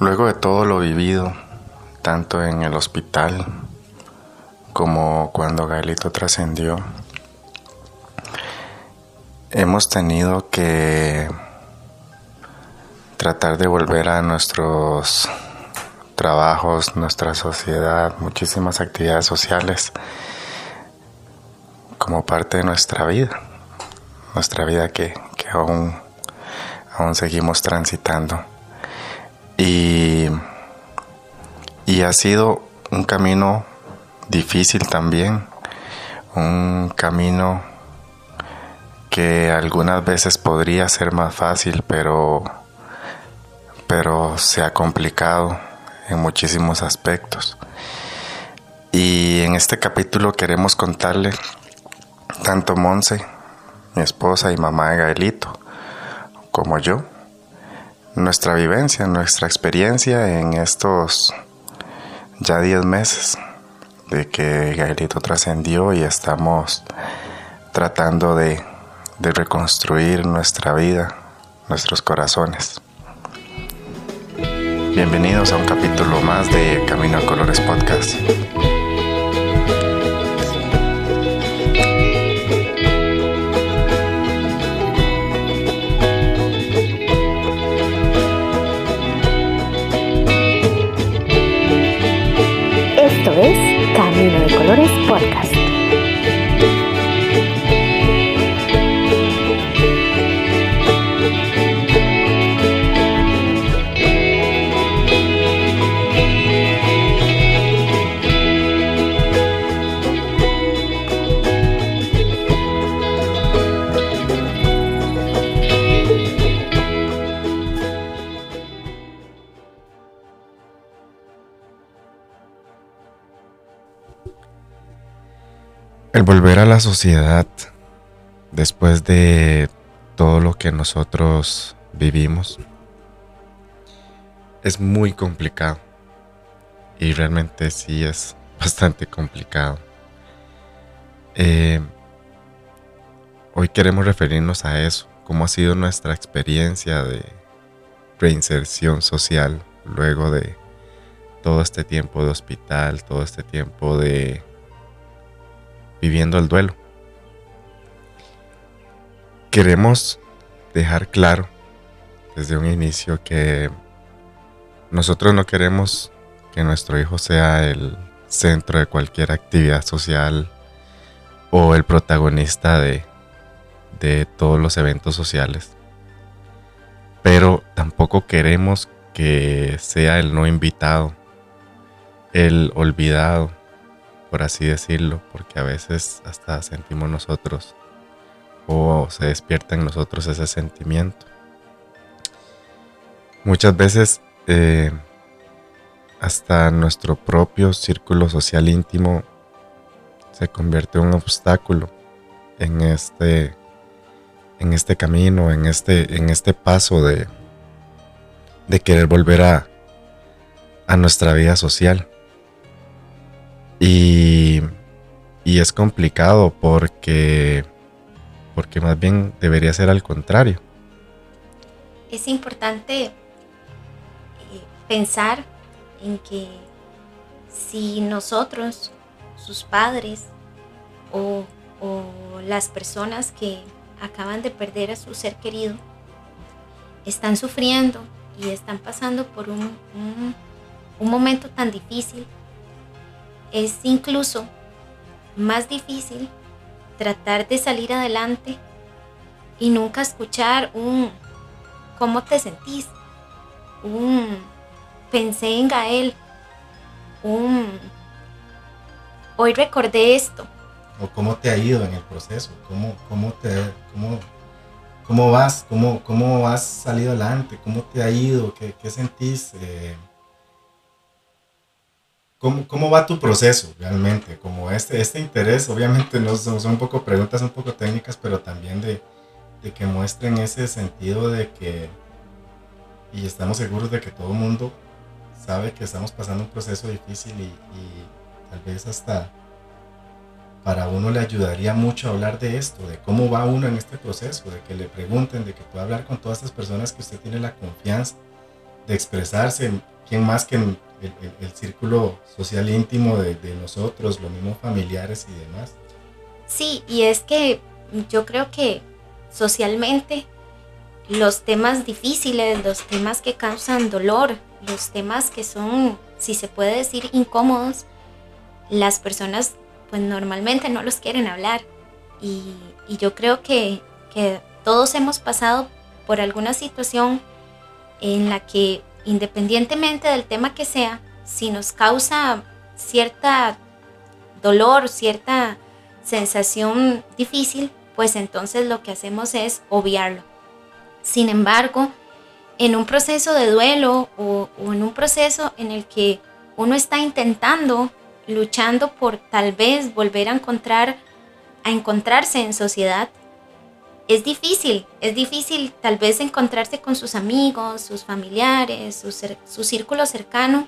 Luego de todo lo vivido, tanto en el hospital como cuando Gaelito trascendió, hemos tenido que tratar de volver a nuestros trabajos, nuestra sociedad, muchísimas actividades sociales como parte de nuestra vida, nuestra vida que, aún, aún seguimos transitando. Y, y ha sido un camino difícil también, un camino que algunas veces podría ser más fácil, pero, pero se ha complicado en muchísimos aspectos. Y en este capítulo queremos contarle tanto Monse, mi esposa y mamá de Gaelito, como yo, nuestra vivencia, nuestra experiencia en estos ya 10 meses de que Gaelito trascendió y estamos tratando de, de reconstruir nuestra vida, nuestros corazones. Bienvenidos a un capítulo más de Camino a Colores Podcast. Camino de Colores Podcast. El volver a la sociedad después de todo lo que nosotros vivimos es muy complicado. Y realmente sí es bastante complicado. Eh, hoy queremos referirnos a eso, cómo ha sido nuestra experiencia de reinserción social luego de todo este tiempo de hospital, todo este tiempo de viviendo el duelo. Queremos dejar claro desde un inicio que nosotros no queremos que nuestro hijo sea el centro de cualquier actividad social o el protagonista de, de todos los eventos sociales. Pero tampoco queremos que sea el no invitado, el olvidado, por así decirlo, porque a veces hasta sentimos nosotros o se despierta en nosotros ese sentimiento. Muchas veces eh, hasta nuestro propio círculo social íntimo se convierte en un obstáculo en este, en este camino, en este, en este paso de, de querer volver a, a nuestra vida social. Y, es complicado porque, porque más bien debería ser al contrario. Es importante eh, pensar en que si nosotros, sus padres o, las personas que acaban de perder a su ser querido, están sufriendo y están pasando por un, un momento tan difícil, es incluso más difícil tratar de salir adelante y nunca escuchar un ¿cómo te sentís? un pensé en Gael, un hoy recordé esto. O cómo te ha ido en el proceso, cómo, cómo te cómo, cómo vas, cómo, cómo has salido adelante, cómo te ha ido, qué, qué sentís. Eh, ¿Cómo, va tu proceso realmente? Como este, este interés, obviamente no son, un poco preguntas un poco técnicas, pero también de, que muestren ese sentido de que, y estamos seguros de que todo el mundo sabe que estamos pasando un proceso difícil y, tal vez hasta para uno le ayudaría mucho hablar de esto, de cómo va uno en este proceso, de que le pregunten, de que pueda hablar con todas estas personas que usted tiene la confianza expresarse, quién más que el, círculo social íntimo de, de, nosotros, los mismos familiares y demás. Sí, y es que yo creo que socialmente los temas difíciles, los temas que causan dolor, los temas que son, si se puede decir, incómodos, las personas pues normalmente no los quieren hablar. Y, yo creo que, que todos hemos pasado por alguna situación en la que independientemente del tema que sea, si nos causa cierta dolor, cierta sensación difícil, pues entonces lo que hacemos es obviarlo. Sin embargo, en un proceso de duelo o, en un proceso en el que uno está intentando, luchando por tal vez volver a encontrar, a encontrarse en sociedad, es difícil, es difícil tal vez encontrarse con sus amigos, sus familiares, su, círculo cercano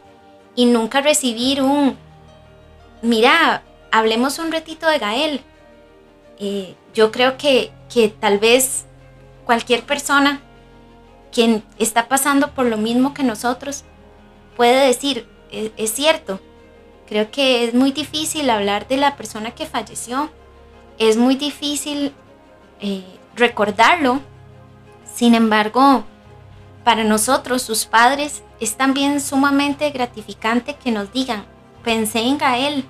y nunca recibir un, mira, hablemos un ratito de Gael. Eh, yo creo que, que tal vez cualquier persona quien está pasando por lo mismo que nosotros puede decir, e, es, cierto, creo que es muy difícil hablar de la persona que falleció, es muy difícil eh, recordarlo, sin embargo, para nosotros, sus padres, es también sumamente gratificante que nos digan, pensé en Gael,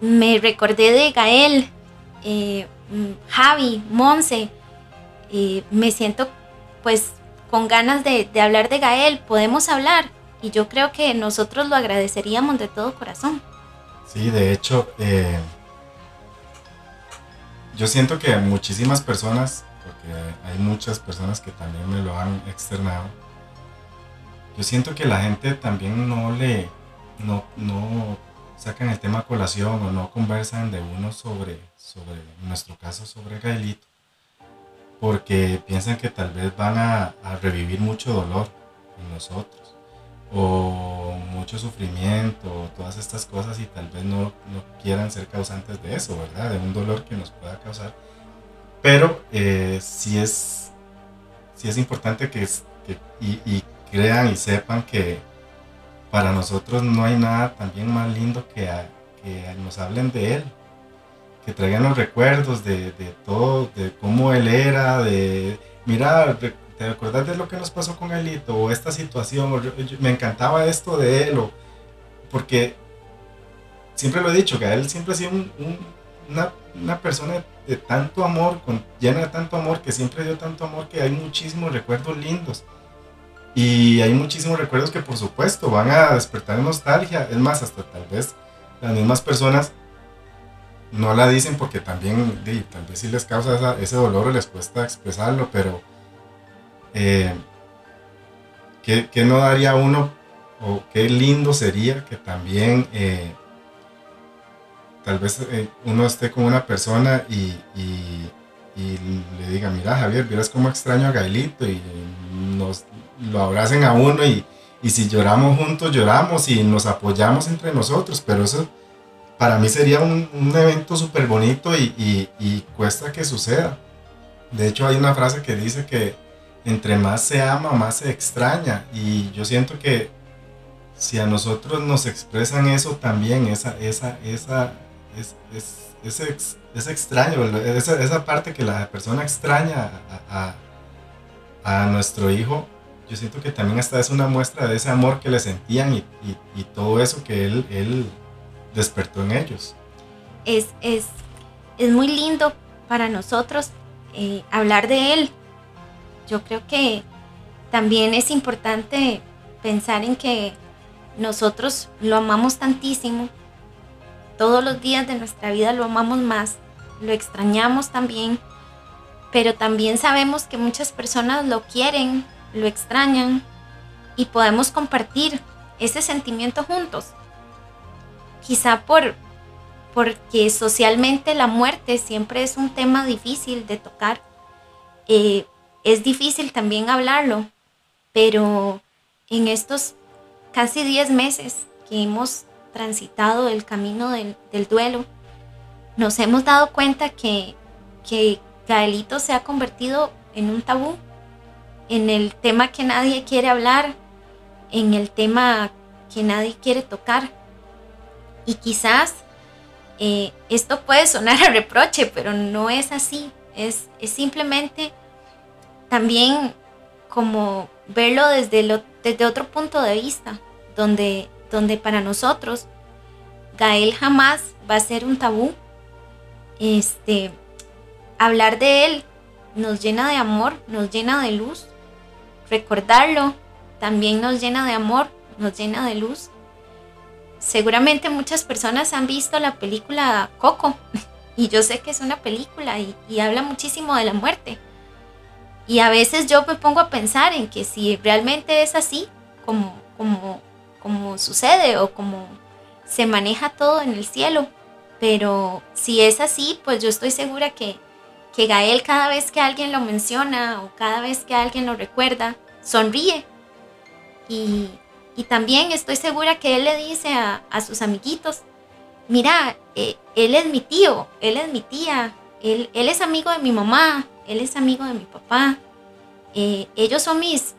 me recordé de Gael, eh, mm, Javi, Monse, eh, me siento pues con ganas de, hablar de Gael, podemos hablar. Y yo creo que nosotros lo agradeceríamos de todo corazón. Sí, de hecho, eh, yo siento que muchísimas personas, porque hay muchas personas que también me lo han externado, yo siento que la gente también no le, no, no sacan el tema colación o no conversan de uno sobre, sobre nuestro caso, sobre Gaelito porque piensan que tal vez van a, revivir mucho dolor en nosotros o mucho sufrimiento todas estas cosas y tal vez no, quieran ser causantes de eso, ¿verdad? De un dolor que nos pueda causar. Pero eh, sí, es, sí es importante que, y, crean y sepan que para nosotros no hay nada también más lindo que, que nos hablen de Él, que traigan los recuerdos de, todo, de cómo él era, de, mira, ¿te acuerdas de lo que nos pasó con Elito? O esta situación, me encantaba esto de él, porque siempre lo he dicho, que él siempre ha sido una, persona de tanto amor, con, llena de tanto amor, que siempre dio tanto amor, que hay muchísimos recuerdos lindos. Y hay muchísimos recuerdos que por supuesto van a despertar nostalgia. Es más, hasta tal vez las mismas personas no la dicen porque también tal vez sí les causa ese dolor o les cuesta expresarlo, pero eh, ¿qué, no daría uno o qué lindo sería que también eh, tal vez eh, uno esté con una persona y, le diga, mira Javier, vieras cómo extraño a Gaelito y nos lo abracen a uno y, y si lloramos juntos lloramos y nos apoyamos entre nosotros, pero eso para mí sería un, evento súper bonito y, cuesta que suceda. De hecho, hay una frase que dice que entre más se ama, más se extraña. Y yo siento que si a nosotros nos expresan eso también, esa, esa, esa, es, ese, ese, extraño, esa, esa, parte que la persona extraña a, nuestro hijo, yo siento que también esta es una muestra de ese amor que le sentían y, y todo eso que él, él despertó en ellos. Es, es, es muy lindo para nosotros eh, hablar de él. Yo creo que también es importante pensar en que nosotros lo amamos tantísimo. Todos los días de nuestra vida lo amamos más, lo extrañamos también, pero también sabemos que muchas personas lo quieren, lo extrañan y podemos compartir ese sentimiento juntos quizá por porque socialmente la muerte siempre es un tema difícil de tocar. Eh, es difícil también hablarlo, pero en estos casi 10 meses que hemos transitado el camino del, duelo, nos hemos dado cuenta que, que Gaelito se ha convertido en un tabú, en el tema que nadie quiere hablar, en el tema que nadie quiere tocar. Y quizás eh, esto puede sonar a reproche, pero no es así. Es, es simplemente también como verlo desde, desde otro punto de vista, donde, donde para nosotros Gael jamás va a ser un tabú. Este, hablar de él nos llena de amor, nos llena de luz. Recordarlo también nos llena de amor, nos llena de luz. Seguramente muchas personas han visto la película Coco y yo sé que es una película y, y habla muchísimo de la muerte. Y a veces yo me pongo a pensar en que si realmente es así, como, como, como sucede o como se maneja todo en el cielo, pero si es así, pues yo estoy segura que, que Gael cada vez que alguien lo menciona o cada vez que alguien lo recuerda, sonríe. Y, y también estoy segura que él le dice a, a sus amiguitos, mira, eh, él es mi tío, él es mi tía, él, él, es amigo de mi mamá, él es amigo de mi papá, eh, ellos son mis,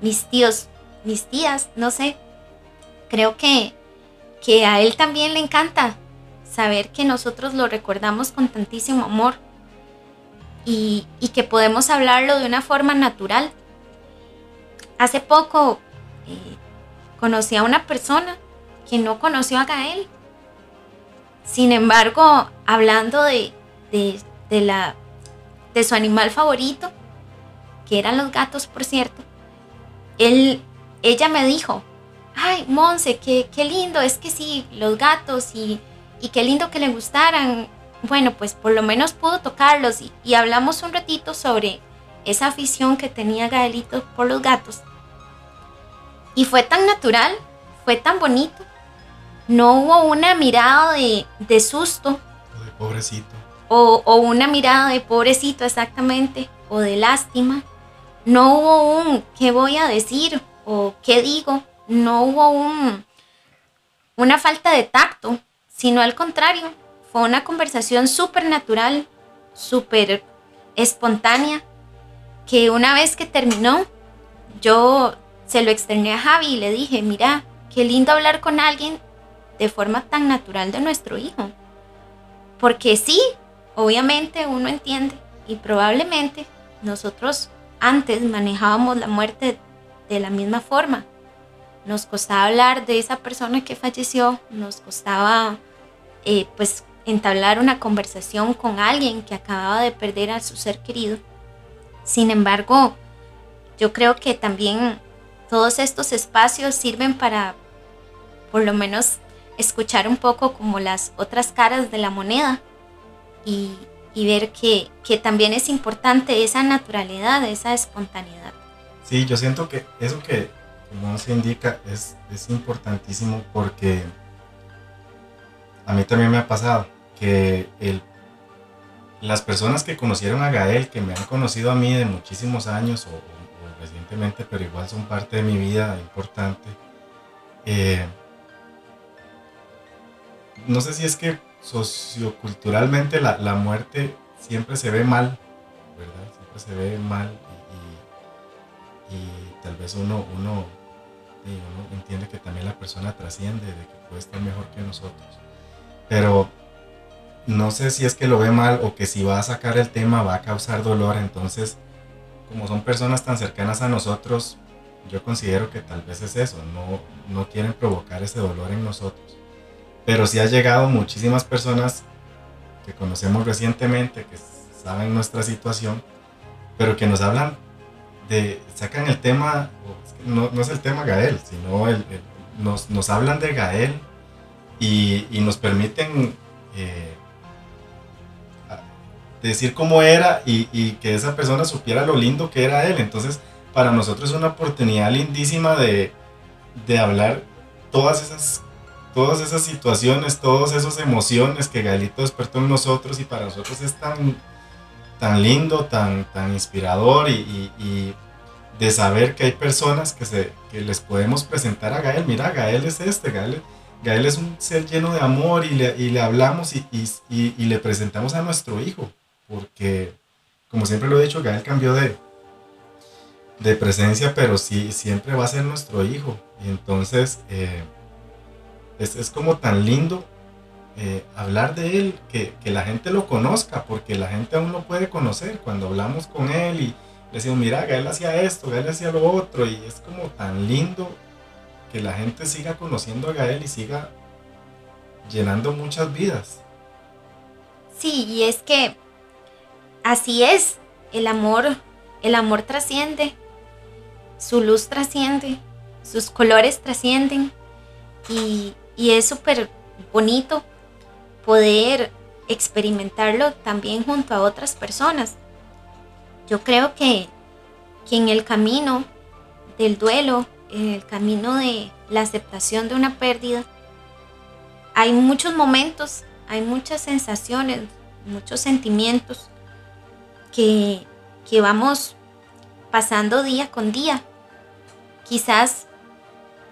mis tíos, mis tías, no sé. Creo que, que a él también le encanta saber que nosotros lo recordamos con tantísimo amor y, y que podemos hablarlo de una forma natural. Hace poco eh, conocí a una persona que no conoció a Gael. Sin embargo, hablando de, de, de, la, de su animal favorito, que eran los gatos, por cierto, él, ella me dijo, ay, Monse, qué, qué lindo, es que sí, los gatos y, y qué lindo que le gustaran. Bueno, pues por lo menos pudo tocarlos y, y hablamos un ratito sobre esa afición que tenía Gaelito por los gatos. Y fue tan natural, fue tan bonito. No hubo una mirada de, de susto. De pobrecito. O, una mirada de pobrecito, exactamente. O de lástima. No hubo un qué voy a decir o qué digo. No hubo un, una falta de tacto, sino al contrario. Fue una conversación súper natural, súper espontánea, que una vez que terminó, yo se lo externé a Javi y le dije, mira, qué lindo hablar con alguien de forma tan natural de nuestro hijo. Porque sí, obviamente uno entiende y probablemente nosotros antes manejábamos la muerte de la misma forma. Nos costaba hablar de esa persona que falleció, nos costaba eh, pues entablar una conversación con alguien que acababa de perder a su ser querido. Sin embargo, yo creo que también todos estos espacios sirven para, por lo menos, escuchar un poco como las otras caras de la moneda y, ver que, que, también es importante esa naturalidad, esa espontaneidad. Sí, yo siento que eso que como se indica es, es importantísimo porque a mí también me ha pasado que el, las personas que conocieron a Gael, que me han conocido a mí de muchísimos años o, recientemente, pero igual son parte de mi vida importante. Eh, no sé si es que socioculturalmente la, la, muerte siempre se ve mal, ¿verdad? Siempre se ve mal y, tal vez uno, uno, uno, entiende que también la persona trasciende, de que puede estar mejor que nosotros. Pero no sé si es que lo ve mal o que si va a sacar el tema va a causar dolor, entonces como son personas tan cercanas a nosotros, yo considero que tal vez es eso, no, no quieren provocar ese dolor en nosotros. Pero sí ha llegado muchísimas personas que conocemos recientemente, que saben nuestra situación, pero que nos hablan de, sacan el tema, no, no es el tema Gael, sino el, nos, nos, hablan de Gael y, y nos permiten eh, decir cómo era y, y, que esa persona supiera lo lindo que era él. Entonces, para nosotros es una oportunidad lindísima de, de hablar todas esas, todas esas situaciones, todas esas emociones que Galito despertó en nosotros y para nosotros es tan, tan lindo, tan, tan inspirador y, de saber que hay personas que, se, que les podemos presentar a Gael. Mira, Gael es este, Gael, Gael es un ser lleno de amor y le, y le hablamos y, y, y le presentamos a nuestro hijo porque, como siempre lo he dicho, Gael cambió de, de presencia, pero sí, siempre va a ser nuestro hijo. Y entonces eh, es, es, como tan lindo eh, hablar de él, que, que, la gente lo conozca, porque la gente aún lo puede conocer. Cuando hablamos con él y le decimos, mira, Gael hacía esto, Gael hacía lo otro, y es como tan lindo que la gente siga conociendo a Gael y siga llenando muchas vidas. Sí, y es que así es, el amor, el amor trasciende, su luz trasciende, sus colores trascienden y, y es súper bonito poder experimentarlo también junto a otras personas. Yo creo que, que en el camino del duelo, en el camino de la aceptación de una pérdida, hay muchos momentos, hay muchas sensaciones, muchos sentimientos que, que vamos pasando día con día. Quizás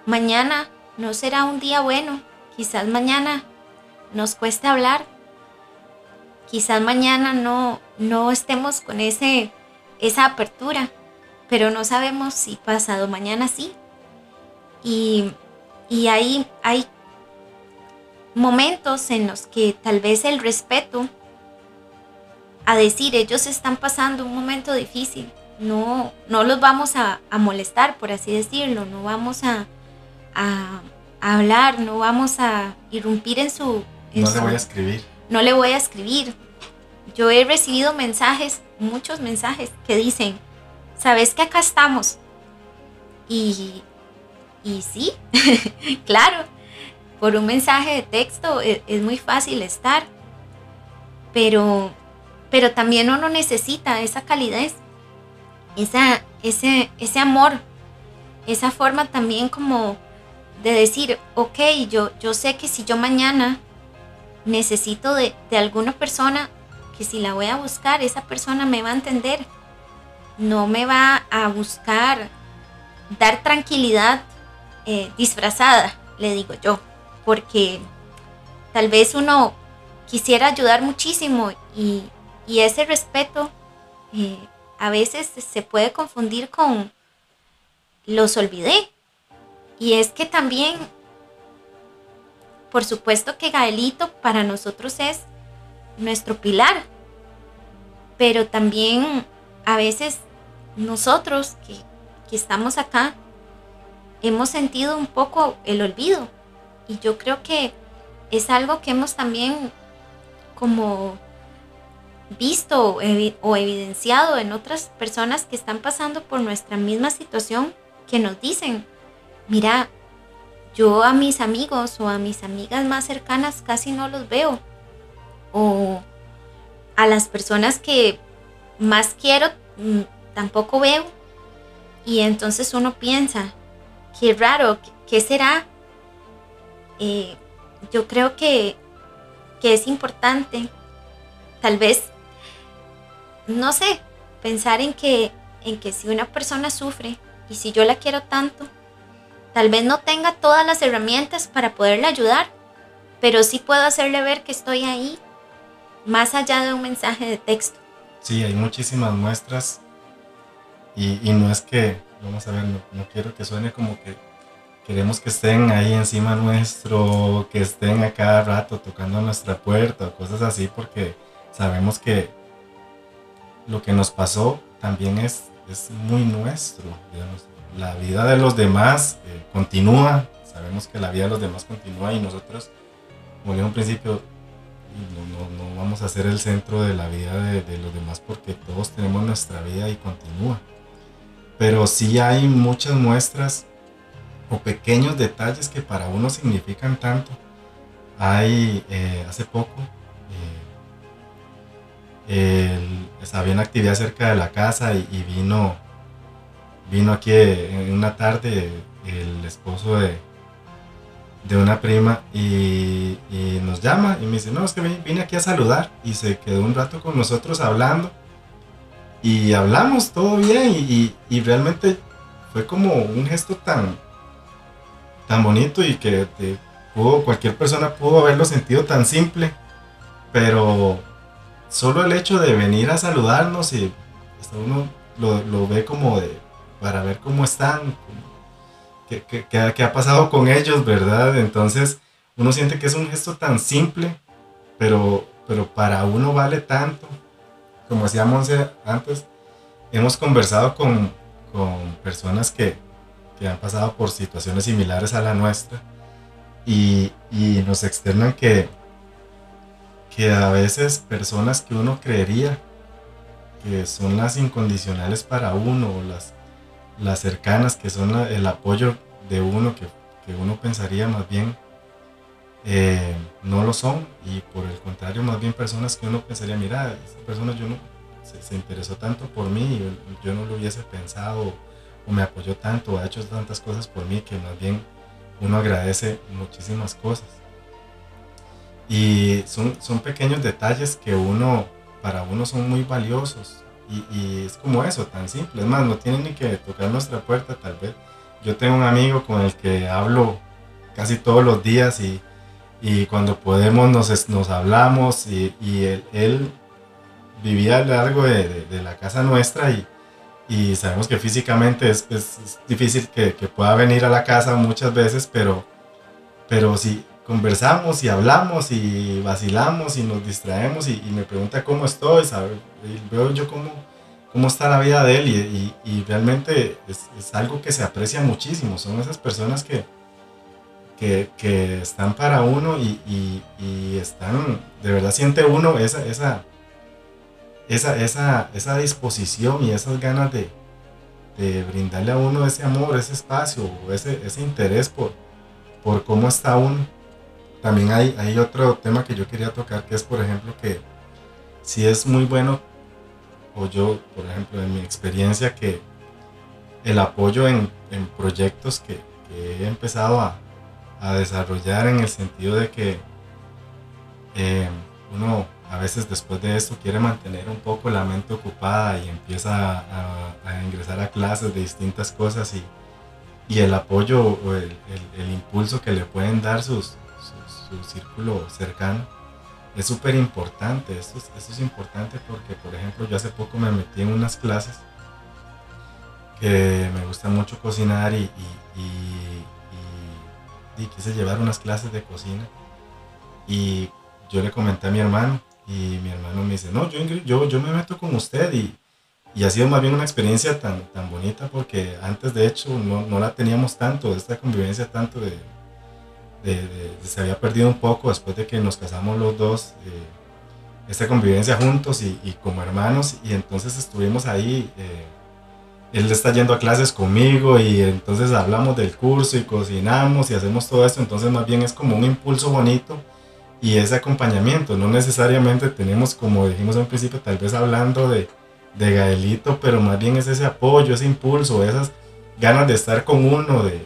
mañana no será un día bueno, quizás mañana nos cueste hablar, quizás mañana no, no estemos con ese, esa apertura, pero no sabemos si pasado mañana sí. Y, y hay, hay momentos en los que tal vez el respeto a decir ellos están pasando un momento difícil, no, no los vamos a, molestar, por así decirlo, no vamos a, a, hablar, no vamos a irrumpir en su... no le voy a escribir. No le voy a escribir. Yo he recibido mensajes, muchos mensajes que dicen, sabes que acá estamos. Y, y sí, claro, por un mensaje de texto es, es, muy fácil estar, pero, pero también uno necesita esa calidez, esa, ese, ese amor, esa forma también como de decir, ok, yo, yo sé que si yo mañana necesito de, de alguna persona, que si la voy a buscar, esa persona me va a entender, no me va a buscar dar tranquilidad eh, disfrazada, le digo yo porque tal vez uno quisiera ayudar muchísimo y, ese respeto eh, a veces se puede confundir con los olvidé. Y es que también, por supuesto que Gaelito para nosotros es nuestro pilar, pero también a veces nosotros que, que estamos acá hemos sentido un poco el olvido. Y yo creo que es algo que hemos también como visto o evidenciado en otras personas que están pasando por nuestra misma situación que nos dicen, mira, yo a mis amigos o a mis amigas más cercanas casi no los veo. O a las personas que más quiero mm, tampoco veo. Y entonces uno piensa, qué raro, ¿qué será? Eh, yo creo que, que es importante, tal vez, no sé, pensar en que, en que si una persona sufre y si yo la quiero tanto, tal vez no tenga todas las herramientas para poderle ayudar, pero sí puedo hacerle ver que estoy ahí, más allá de un mensaje de texto. Sí, hay muchísimas muestras y, y no es que, vamos a ver, no, no quiero que suene como que queremos que estén ahí encima nuestro, que estén a cada rato tocando nuestra puerta o cosas así, porque sabemos que lo que nos pasó también es, es muy nuestro. La vida de los demás eh, continúa, sabemos que la vida de los demás continúa y nosotros, como dije un principio, no, no, vamos a ser el centro de la vida de, los demás porque todos tenemos nuestra vida y continúa. Pero sí hay muchas muestras o pequeños detalles que para uno significan tanto. Hay, eh, hace poco, eh, había una actividad cerca de la casa y, vino, vino aquí en una tarde el esposo de, de una prima y, nos llama y me dice, no, es que vine aquí a saludar y se quedó un rato con nosotros hablando. Y hablamos todo bien y, realmente fue como un gesto tan, tan bonito y que pudo, cualquier persona pudo haberlo sentido tan simple, pero solo el hecho de venir a saludarnos y hasta uno lo, ve como de, para ver cómo están, qué, ha pasado con ellos, ¿verdad? Entonces uno siente que es un gesto tan simple, pero, pero para uno vale tanto. Como decíamos antes, hemos conversado con, con personas que, que, han pasado por situaciones similares a la nuestra y, y nos externan que, que a veces personas que uno creería que son las incondicionales para uno, las, las cercanas, que son el apoyo de uno, que, que uno pensaría más bien eh, no lo son, y por el contrario, más bien personas que uno pensaría, mira, esa persona yo no, se, interesó tanto por mí, yo, no lo hubiese pensado, o me apoyó tanto, o ha hecho tantas cosas por mí, que más bien uno agradece muchísimas cosas. Y son, son pequeños detalles que uno para uno son muy valiosos. Y, es como eso, tan simple. Es más, no tienen ni que tocar nuestra puerta, tal vez. Yo tengo un amigo con el que hablo casi todos los días y, y cuando podemos nos, nos hablamos y, y él, él, vivía largo de, de, la casa nuestra y, y sabemos que físicamente es, es, difícil que, que, pueda venir a la casa muchas veces, pero, pero sí, conversamos y hablamos y vacilamos y nos distraemos y, me pregunta cómo estoy. Y veo yo cómo, cómo está la vida de él y, realmente es, algo que se aprecia muchísimo. Son esas personas que, que, están para uno y, están, de verdad siente uno esa, esa, esa, esa, disposición y esas ganas de, de, brindarle a uno ese amor, ese espacio, ese, ese interés por, por cómo está uno también hay, hay otro tema que yo quería tocar, que es, por ejemplo, que si es muy bueno, o yo, por ejemplo, en mi experiencia, que el apoyo en, en proyectos que, he empezado a, a, desarrollar en el sentido de que eh, uno a veces después de esto quiere mantener un poco la mente ocupada y empieza a, ingresar a clases de distintas cosas y, y el apoyo o el, el impulso que le pueden dar sus, su círculo cercano, es súper importante. Esto es, esto es importante porque, por ejemplo, yo hace poco me metí en unas clases que me gusta mucho cocinar y, y, quise llevar unas clases de cocina. Y yo le comenté a mi hermano y mi hermano me dice, no, yo, yo, yo me meto con usted y, ha sido más bien una experiencia tan, tan bonita porque antes de hecho no, no la teníamos tanto, esta convivencia tanto de, se había perdido un poco después de que nos casamos los dos, eh, esta convivencia juntos y, como hermanos, y entonces estuvimos ahí, eh, él está yendo a clases conmigo y entonces hablamos del curso y cocinamos y hacemos todo esto, entonces más bien es como un impulso bonito y ese acompañamiento, no necesariamente tenemos, como dijimos al principio, tal vez hablando de, de Gaelito, pero más bien es ese apoyo, ese impulso, esas ganas de estar con uno, de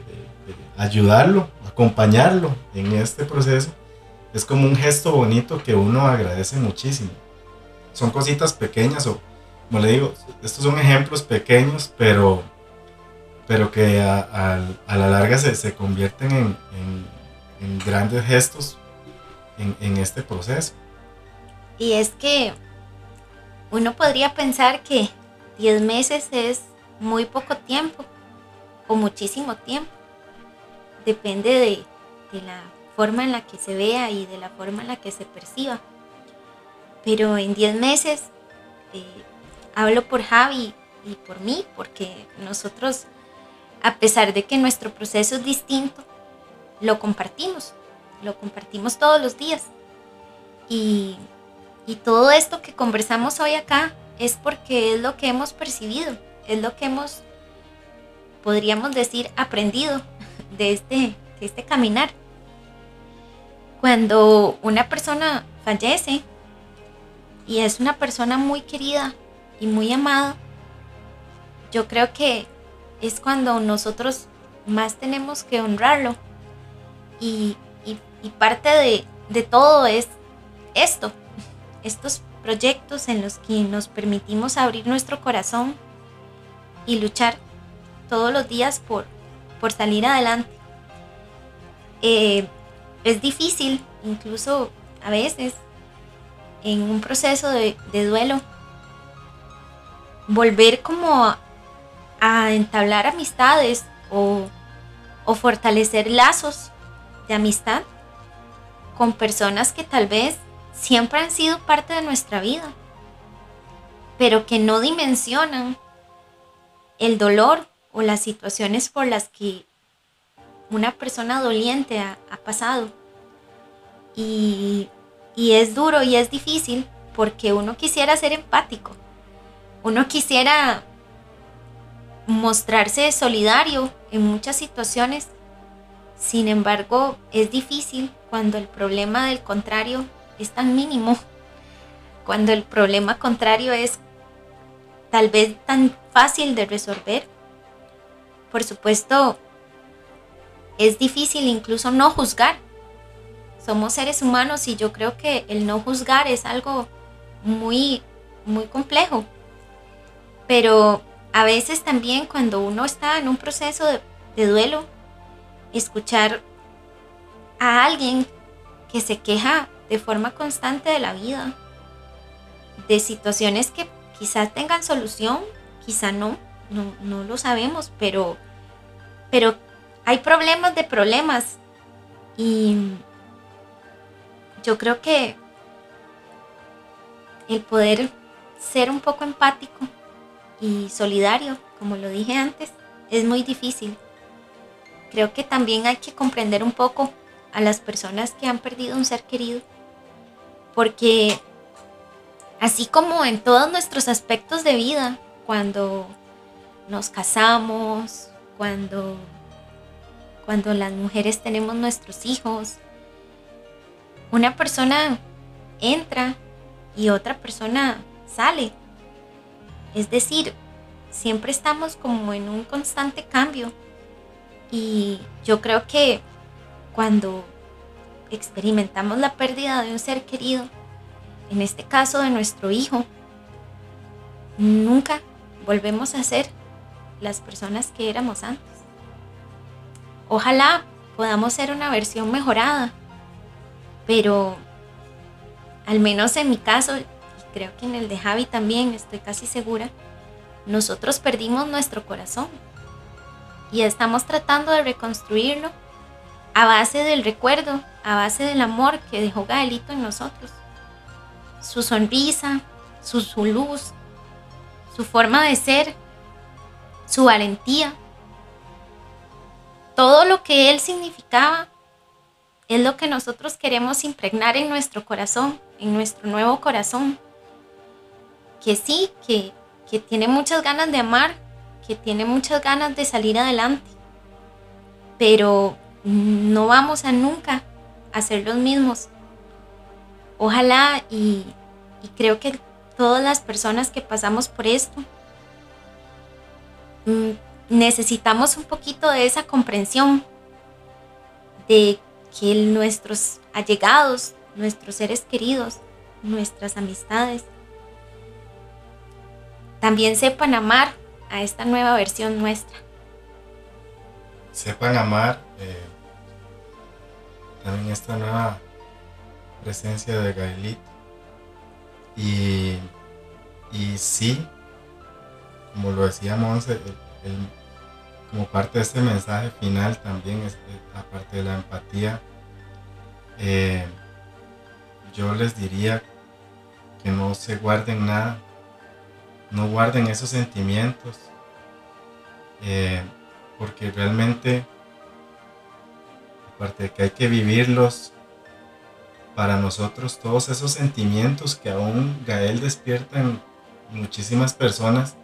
ayudarlo acompañarlo en este proceso es como un gesto bonito que uno agradece muchísimo. Son cositas pequeñas o, como le digo, estos son ejemplos pequeños, pero, pero que a, la larga se, convierten en, grandes gestos en, en este proceso. Y es que uno podría pensar que 10 meses es muy poco tiempo o muchísimo tiempo depende de, la forma en la que se vea y de la forma en la que se perciba. Pero en 10 meses eh, hablo por Javi y por mí, porque nosotros, a pesar de que nuestro proceso es distinto, lo compartimos, lo compartimos todos los días. Y, y todo esto que conversamos hoy acá es porque es lo que hemos percibido, es lo que hemos, podríamos decir, aprendido de este, este caminar. Cuando una persona fallece y es una persona muy querida y muy amada, yo creo que es cuando nosotros más tenemos que honrarlo. Y, parte de, de todo es esto, estos proyectos en los que nos permitimos abrir nuestro corazón y luchar todos los días por, por salir adelante. Eh, es difícil, incluso a veces, en un proceso de, duelo, volver como a, entablar amistades o fortalecer lazos de amistad con personas que tal vez siempre han sido parte de nuestra vida, pero que no dimensionan el dolor o las situaciones por las que una persona doliente ha, pasado. Y, y es duro y es difícil porque uno quisiera ser empático, uno quisiera mostrarse solidario en muchas situaciones, sin embargo es difícil cuando el problema del contrario es tan mínimo, cuando el problema contrario es tal vez tan fácil de resolver. Por supuesto, es difícil incluso no juzgar. Somos seres humanos y yo creo que el no juzgar es algo muy, muy complejo. Pero a veces también cuando uno está en un proceso de, de duelo, escuchar a alguien que se queja de forma constante de la vida, de situaciones que quizás tengan solución, quizá no, no, lo sabemos, pero, pero hay problemas de problemas y yo creo que el poder ser un poco empático y solidario, como lo dije antes, es muy difícil. Creo que también hay que comprender un poco a las personas que han perdido un ser querido, porque así como en todos nuestros aspectos de vida, cuando nos casamos, cuando, cuando las mujeres tenemos nuestros hijos, una persona entra y otra persona sale. Es decir, siempre estamos como en un constante cambio. Y yo creo que cuando experimentamos la pérdida de un ser querido, en este caso de nuestro hijo, nunca volvemos a ser las personas que éramos antes. Ojalá podamos ser una versión mejorada, pero al menos en mi caso, y creo que en el de Javi también, estoy casi segura, nosotros perdimos nuestro corazón y estamos tratando de reconstruirlo a base del recuerdo, a base del amor que dejó Gaelito en nosotros. Su sonrisa, su, su luz, su forma de ser, su valentía. Todo lo que él significaba es lo que nosotros queremos impregnar en nuestro corazón, en nuestro nuevo corazón. Que sí, que, que tiene muchas ganas de amar, que tiene muchas ganas de salir adelante. Pero no vamos a nunca a ser los mismos. Ojalá y, creo que todas las personas que pasamos por esto necesitamos un poquito de esa comprensión de que nuestros allegados, nuestros seres queridos, nuestras amistades, también sepan amar a esta nueva versión nuestra. Sepan amar eh, también esta nueva presencia de Gaelito y, y sí, como lo decíamos, como parte de este mensaje final también, es, aparte de la empatía, eh, yo les diría que no se guarden nada, no guarden esos sentimientos, eh, porque realmente, aparte de que hay que vivirlos, para nosotros todos esos sentimientos que aún Gael despierta en muchísimas personas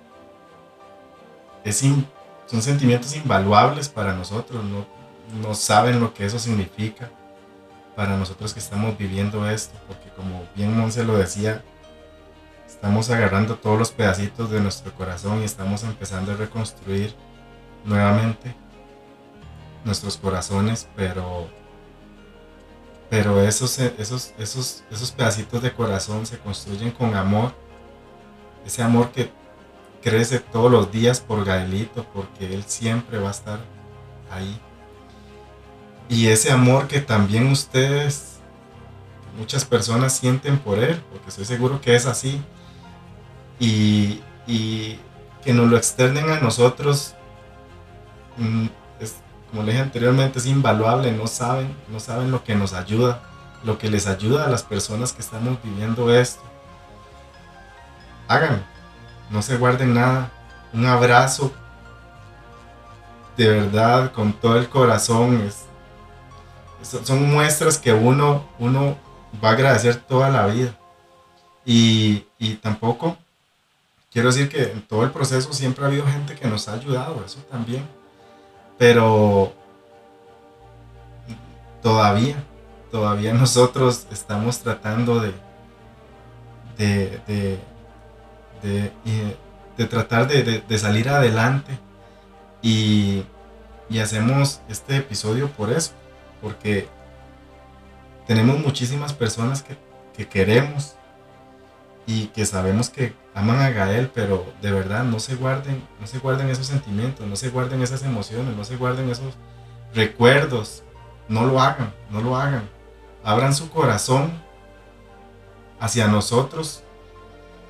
son sentimientos invaluables para nosotros, no, no saben lo que eso significa para nosotros que estamos viviendo esto, porque como bien Monse lo decía, estamos agarrando todos los pedacitos de nuestro corazón y estamos empezando a reconstruir nuevamente nuestros corazones, pero pero esos, esos, esos, esos pedacitos de corazón se construyen con amor. Ese amor que crece todos los días por Gaelito, porque él siempre va a estar ahí. Y ese amor que también ustedes, muchas personas sienten por él, porque estoy seguro que es así. Y, y que nos lo externen a nosotros, mm, como le dije anteriormente, es invaluable, no saben, no saben lo que nos ayuda, lo que les ayuda a las personas que estamos viviendo esto. Hagan, no se guarden nada, un abrazo de verdad, con todo el corazón, son muestras que uno, uno va a agradecer toda la vida. Y, y tampoco quiero decir que en todo el proceso siempre ha habido gente que nos ha ayudado, eso también. Pero todavía, todavía nosotros estamos tratando de, de, tratar de, salir adelante y, y hacemos este episodio por eso, porque tenemos muchísimas personas que, que queremos y que sabemos que aman a Gael, pero de verdad no se guarden, no se guarden esos sentimientos, no se guarden esas emociones, no se guarden esos recuerdos. No lo hagan, no lo hagan. Abran su corazón hacia nosotros,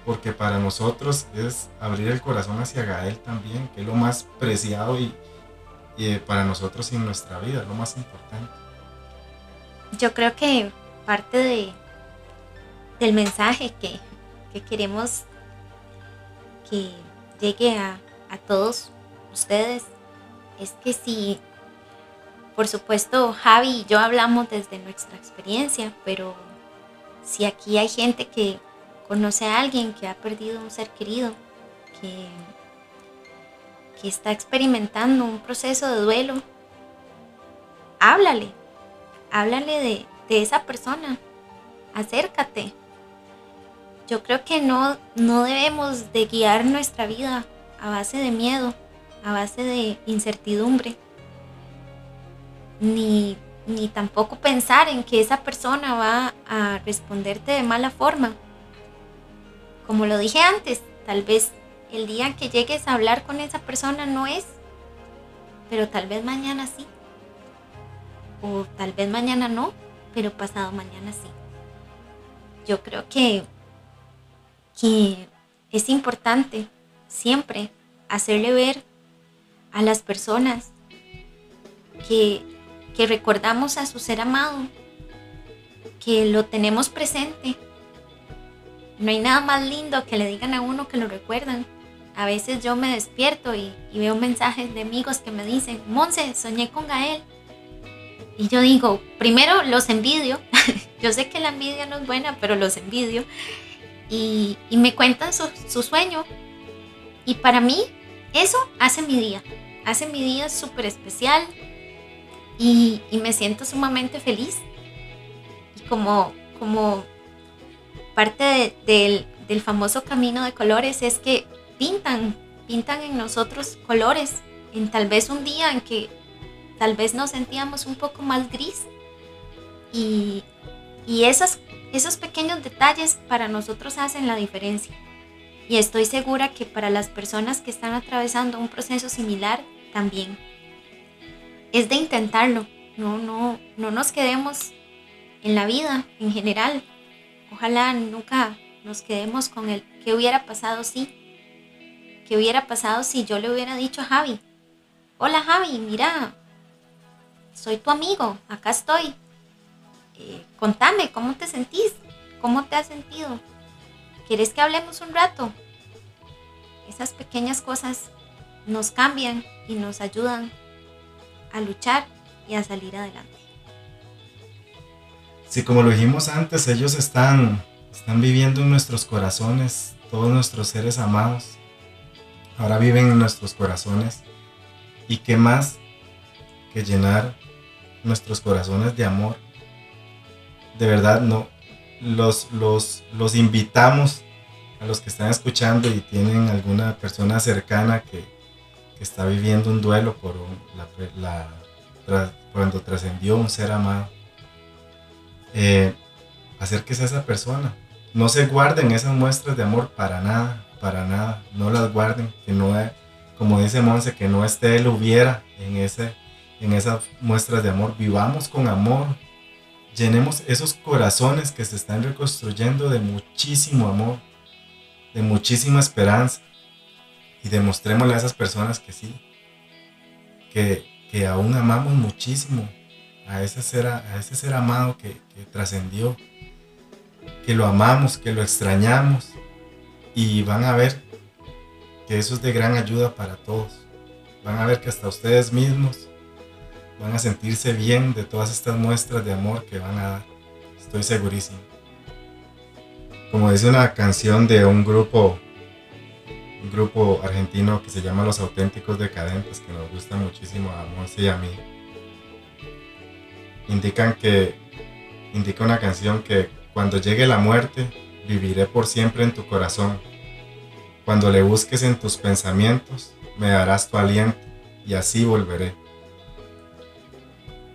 porque para nosotros es abrir el corazón hacia Gael también, que es lo más preciado y, y para nosotros en nuestra vida, lo más importante. Yo creo que parte de, del mensaje que, que queremos que llegue a, todos ustedes es que si, por supuesto, Javi y yo hablamos desde nuestra experiencia, pero si aquí hay gente que conoce a alguien que ha perdido un ser querido, que, que está experimentando un proceso de duelo, háblale, háblale de, de esa persona, acércate, yo creo que no, no debemos de guiar nuestra vida a base de miedo, a base de incertidumbre, ni, ni tampoco pensar en que esa persona va a responderte de mala forma. Como lo dije antes, tal vez el día que llegues a hablar con esa persona no es, pero tal vez mañana sí. O tal vez mañana no, pero pasado mañana sí. Yo creo que que es importante siempre hacerle ver a las personas que, que recordamos a su ser amado, que lo tenemos presente. No hay nada más lindo que le digan a uno que lo recuerdan. A veces yo me despierto y, y veo mensajes de amigos que me dicen, Monse, soñé con Gael. Y yo digo, primero los envidio. yo sé que la envidia no es buena, pero los envidio y, me cuentan su, sueño. Y para mí eso hace mi día, hace mi día súper especial y, me siento sumamente feliz. Y como, como parte del, del famoso camino de colores es que pintan, pintan en nosotros colores, en tal vez un día en que tal vez nos sentíamos un poco más gris. Y, y esas esos pequeños detalles para nosotros hacen la diferencia. Y estoy segura que para las personas que están atravesando un proceso similar también. Es de intentarlo. No, no, no nos quedemos en la vida en general. Ojalá nunca nos quedemos con el qué hubiera pasado si. ¿Qué hubiera pasado si yo le hubiera dicho a Javi? Hola Javi, mira, soy tu amigo, acá estoy, eh, contame, ¿cómo te sentís? ¿Cómo te has sentido? ¿Quieres que hablemos un rato? Esas pequeñas cosas nos cambian y nos ayudan a luchar y a salir adelante. Sí, como lo dijimos antes, ellos están, están viviendo en nuestros corazones, todos nuestros seres amados. Ahora viven en nuestros corazones. ¿Y qué más que llenar nuestros corazones de amor de verdad no los, los, los invitamos a los que están escuchando y tienen alguna persona cercana que, está viviendo un duelo por la, cuando trascendió un ser amado. Eh, acérquese a esa persona. No se guarden esas muestras de amor para nada, para nada. No las guarden. Que no, como dice Monse, que no esté él hubiera en, ese, en esas muestras de amor. Vivamos con amor, llenemos esos corazones que se están reconstruyendo de muchísimo amor, de muchísima esperanza. y demostrémosle a esas personas que sí, que, que aún amamos muchísimo a ese ser, a ese ser amado que, que trascendió, que lo amamos, que lo extrañamos y van a ver que eso es de gran ayuda para todos. Van a ver que hasta ustedes mismos van a sentirse bien de todas estas muestras de amor que van a dar. Estoy segurísimo. Como dice una canción de un grupo un grupo argentino que se llama Los Auténticos Decadentes, que nos gusta muchísimo a Monse y a mí. Indican que, indica una canción que cuando llegue la muerte, viviré por siempre en tu corazón. Cuando le busques en tus pensamientos, me darás tu aliento y así volveré.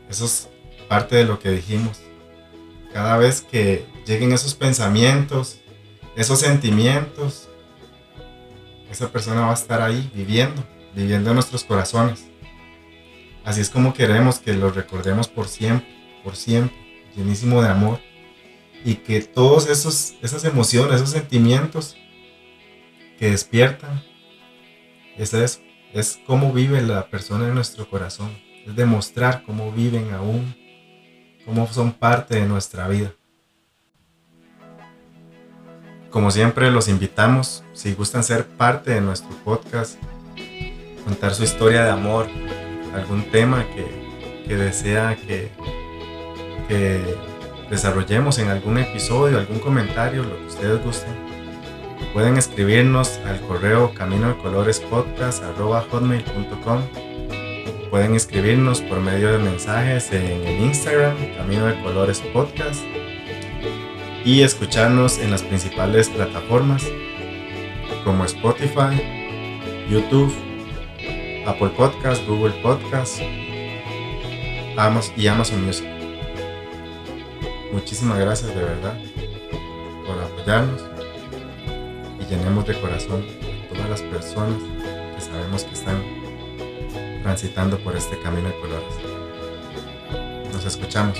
Eso es parte de lo que dijimos. Cada vez que lleguen esos pensamientos, esos sentimientos, esa persona va a estar ahí viviendo, viviendo en nuestros corazones. Así es como queremos que lo recordemos por siempre, por siempre, llenísimo de amor. Y que esos, esas emociones, esos sentimientos que despiertan, es eso, es cómo vive la persona en nuestro corazón. Es demostrar cómo viven aún, cómo son parte de nuestra vida. Como siempre, los invitamos, si gustan ser parte de nuestro podcast, contar su historia de amor, algún tema que, que desea que, que desarrollemos en algún episodio, algún comentario, lo que ustedes gusten, pueden escribirnos al correo camino de colores pueden escribirnos por medio de mensajes en el Instagram camino de colores podcast y escucharnos en las principales plataformas como Spotify, YouTube, Apple Podcast, Google Podcast y Amazon Music. Muchísimas gracias de verdad por apoyarnos y llenemos de corazón a todas las personas que sabemos que están transitando por este camino de colores. Nos escuchamos.